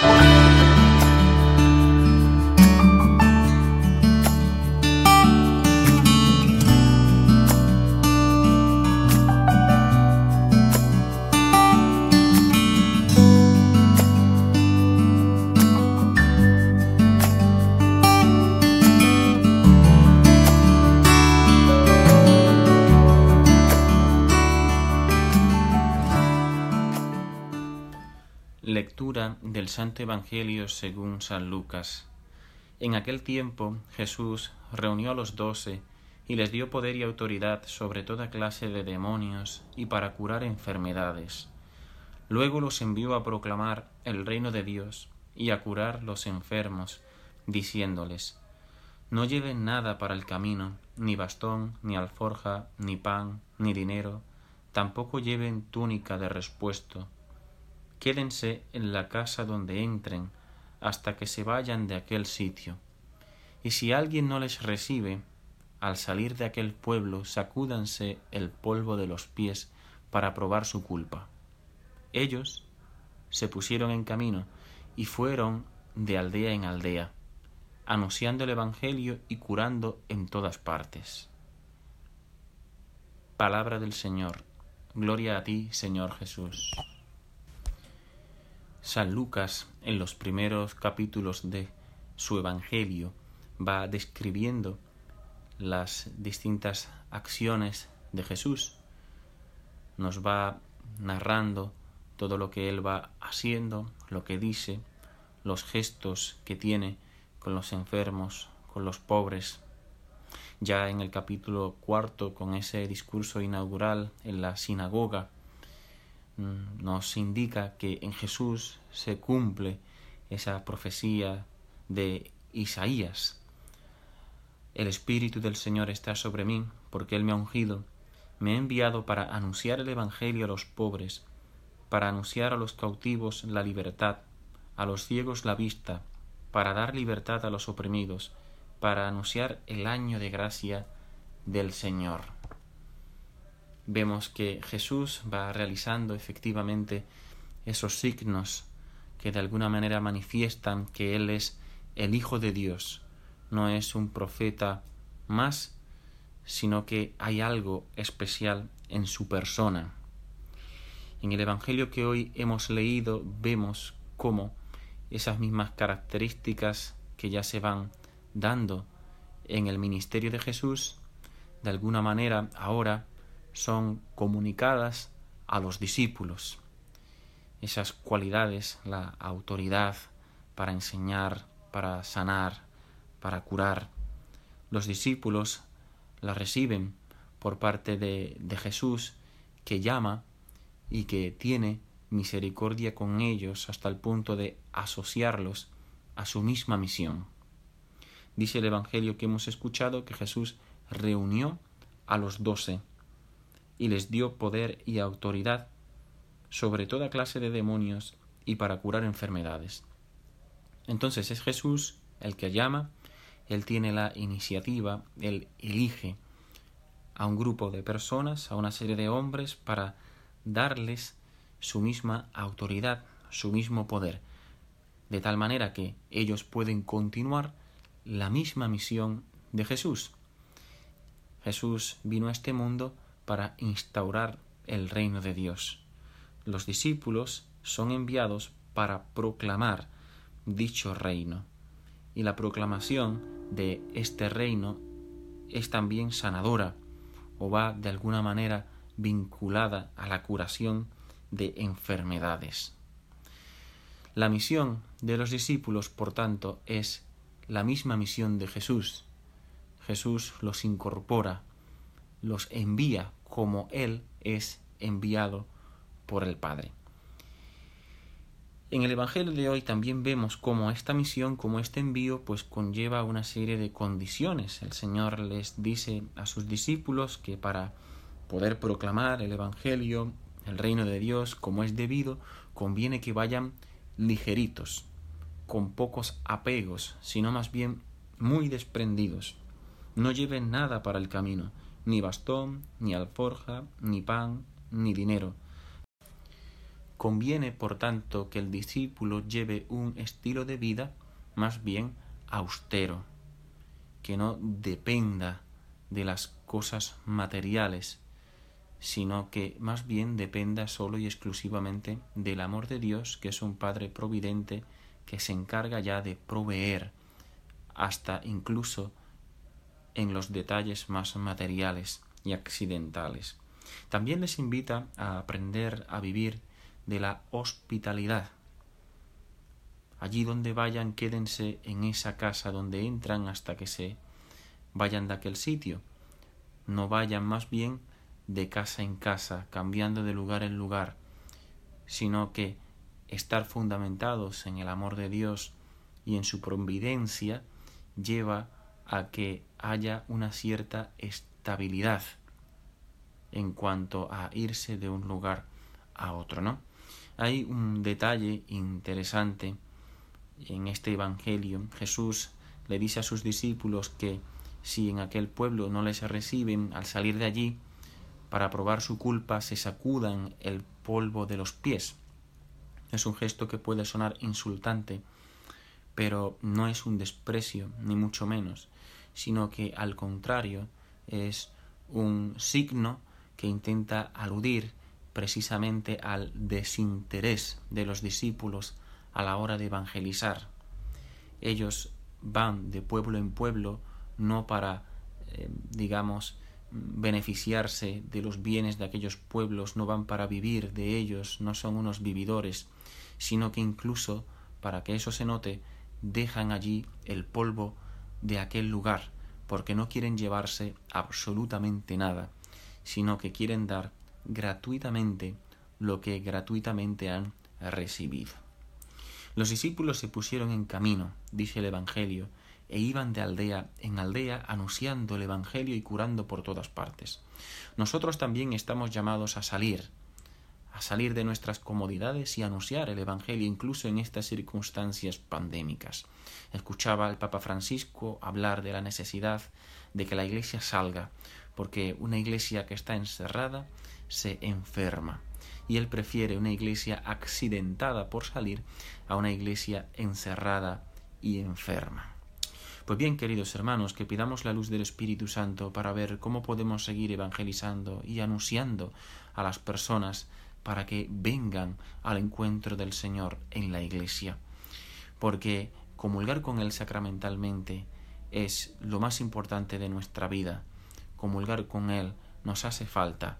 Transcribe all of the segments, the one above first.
Bye. Del Santo Evangelio según San Lucas. En aquel tiempo Jesús reunió a los doce y les dio poder y autoridad sobre toda clase de demonios y para curar enfermedades. Luego los envió a proclamar el reino de Dios y a curar los enfermos, diciéndoles, No lleven nada para el camino, ni bastón, ni alforja, ni pan, ni dinero, tampoco lleven túnica de respuesto quédense en la casa donde entren hasta que se vayan de aquel sitio. Y si alguien no les recibe, al salir de aquel pueblo sacúdanse el polvo de los pies para probar su culpa. Ellos se pusieron en camino y fueron de aldea en aldea, anunciando el Evangelio y curando en todas partes. Palabra del Señor. Gloria a ti, Señor Jesús. San Lucas, en los primeros capítulos de su Evangelio, va describiendo las distintas acciones de Jesús, nos va narrando todo lo que Él va haciendo, lo que dice, los gestos que tiene con los enfermos, con los pobres. Ya en el capítulo cuarto, con ese discurso inaugural en la sinagoga, nos indica que en Jesús se cumple esa profecía de Isaías. El Espíritu del Señor está sobre mí, porque Él me ha ungido, me ha enviado para anunciar el Evangelio a los pobres, para anunciar a los cautivos la libertad, a los ciegos la vista, para dar libertad a los oprimidos, para anunciar el año de gracia del Señor vemos que Jesús va realizando efectivamente esos signos que de alguna manera manifiestan que Él es el Hijo de Dios, no es un profeta más, sino que hay algo especial en su persona. En el Evangelio que hoy hemos leído vemos cómo esas mismas características que ya se van dando en el ministerio de Jesús, de alguna manera ahora son comunicadas a los discípulos. Esas cualidades, la autoridad para enseñar, para sanar, para curar, los discípulos las reciben por parte de, de Jesús que llama y que tiene misericordia con ellos hasta el punto de asociarlos a su misma misión. Dice el Evangelio que hemos escuchado que Jesús reunió a los doce y les dio poder y autoridad sobre toda clase de demonios y para curar enfermedades. Entonces es Jesús el que llama, Él tiene la iniciativa, Él elige a un grupo de personas, a una serie de hombres, para darles su misma autoridad, su mismo poder, de tal manera que ellos pueden continuar la misma misión de Jesús. Jesús vino a este mundo para instaurar el reino de Dios. Los discípulos son enviados para proclamar dicho reino. Y la proclamación de este reino es también sanadora o va de alguna manera vinculada a la curación de enfermedades. La misión de los discípulos, por tanto, es la misma misión de Jesús. Jesús los incorpora, los envía como Él es enviado por el Padre. En el Evangelio de hoy también vemos cómo esta misión, como este envío, pues conlleva una serie de condiciones. El Señor les dice a sus discípulos que para poder proclamar el Evangelio, el reino de Dios, como es debido, conviene que vayan ligeritos, con pocos apegos, sino más bien muy desprendidos. No lleven nada para el camino, ni bastón, ni alforja, ni pan, ni dinero. Conviene, por tanto, que el discípulo lleve un estilo de vida más bien austero, que no dependa de las cosas materiales, sino que más bien dependa solo y exclusivamente del amor de Dios, que es un Padre providente que se encarga ya de proveer hasta incluso en los detalles más materiales y accidentales. También les invita a aprender a vivir de la hospitalidad. Allí donde vayan, quédense en esa casa donde entran hasta que se vayan de aquel sitio. No vayan más bien de casa en casa, cambiando de lugar en lugar, sino que estar fundamentados en el amor de Dios y en su providencia lleva a que haya una cierta estabilidad en cuanto a irse de un lugar a otro, ¿no? Hay un detalle interesante en este Evangelio. Jesús le dice a sus discípulos que si en aquel pueblo no les reciben, al salir de allí, para probar su culpa, se sacudan el polvo de los pies. Es un gesto que puede sonar insultante, pero no es un desprecio, ni mucho menos, sino que al contrario es un signo que intenta aludir precisamente al desinterés de los discípulos a la hora de evangelizar. Ellos van de pueblo en pueblo no para, eh, digamos, beneficiarse de los bienes de aquellos pueblos, no van para vivir de ellos, no son unos vividores, sino que incluso, para que eso se note, dejan allí el polvo de aquel lugar, porque no quieren llevarse absolutamente nada, sino que quieren dar gratuitamente lo que gratuitamente han recibido. Los discípulos se pusieron en camino, dice el Evangelio, e iban de aldea en aldea anunciando el Evangelio y curando por todas partes. Nosotros también estamos llamados a salir, a salir de nuestras comodidades y anunciar el Evangelio incluso en estas circunstancias pandémicas. Escuchaba al Papa Francisco hablar de la necesidad de que la Iglesia salga, porque una Iglesia que está encerrada se enferma y él prefiere una iglesia accidentada por salir a una iglesia encerrada y enferma. Pues bien, queridos hermanos, que pidamos la luz del Espíritu Santo para ver cómo podemos seguir evangelizando y anunciando a las personas para que vengan al encuentro del Señor en la iglesia. Porque comulgar con Él sacramentalmente es lo más importante de nuestra vida. Comulgar con Él nos hace falta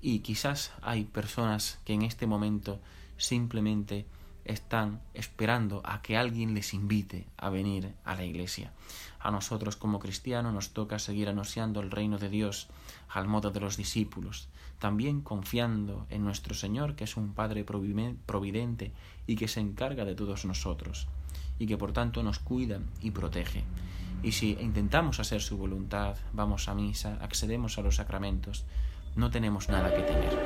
y quizás hay personas que en este momento simplemente están esperando a que alguien les invite a venir a la iglesia. A nosotros como cristianos nos toca seguir anunciando el reino de Dios al modo de los discípulos, también confiando en nuestro Señor, que es un Padre providente y que se encarga de todos nosotros, y que por tanto nos cuida y protege. Y si intentamos hacer su voluntad, vamos a misa, accedemos a los sacramentos, no tenemos nada que temer.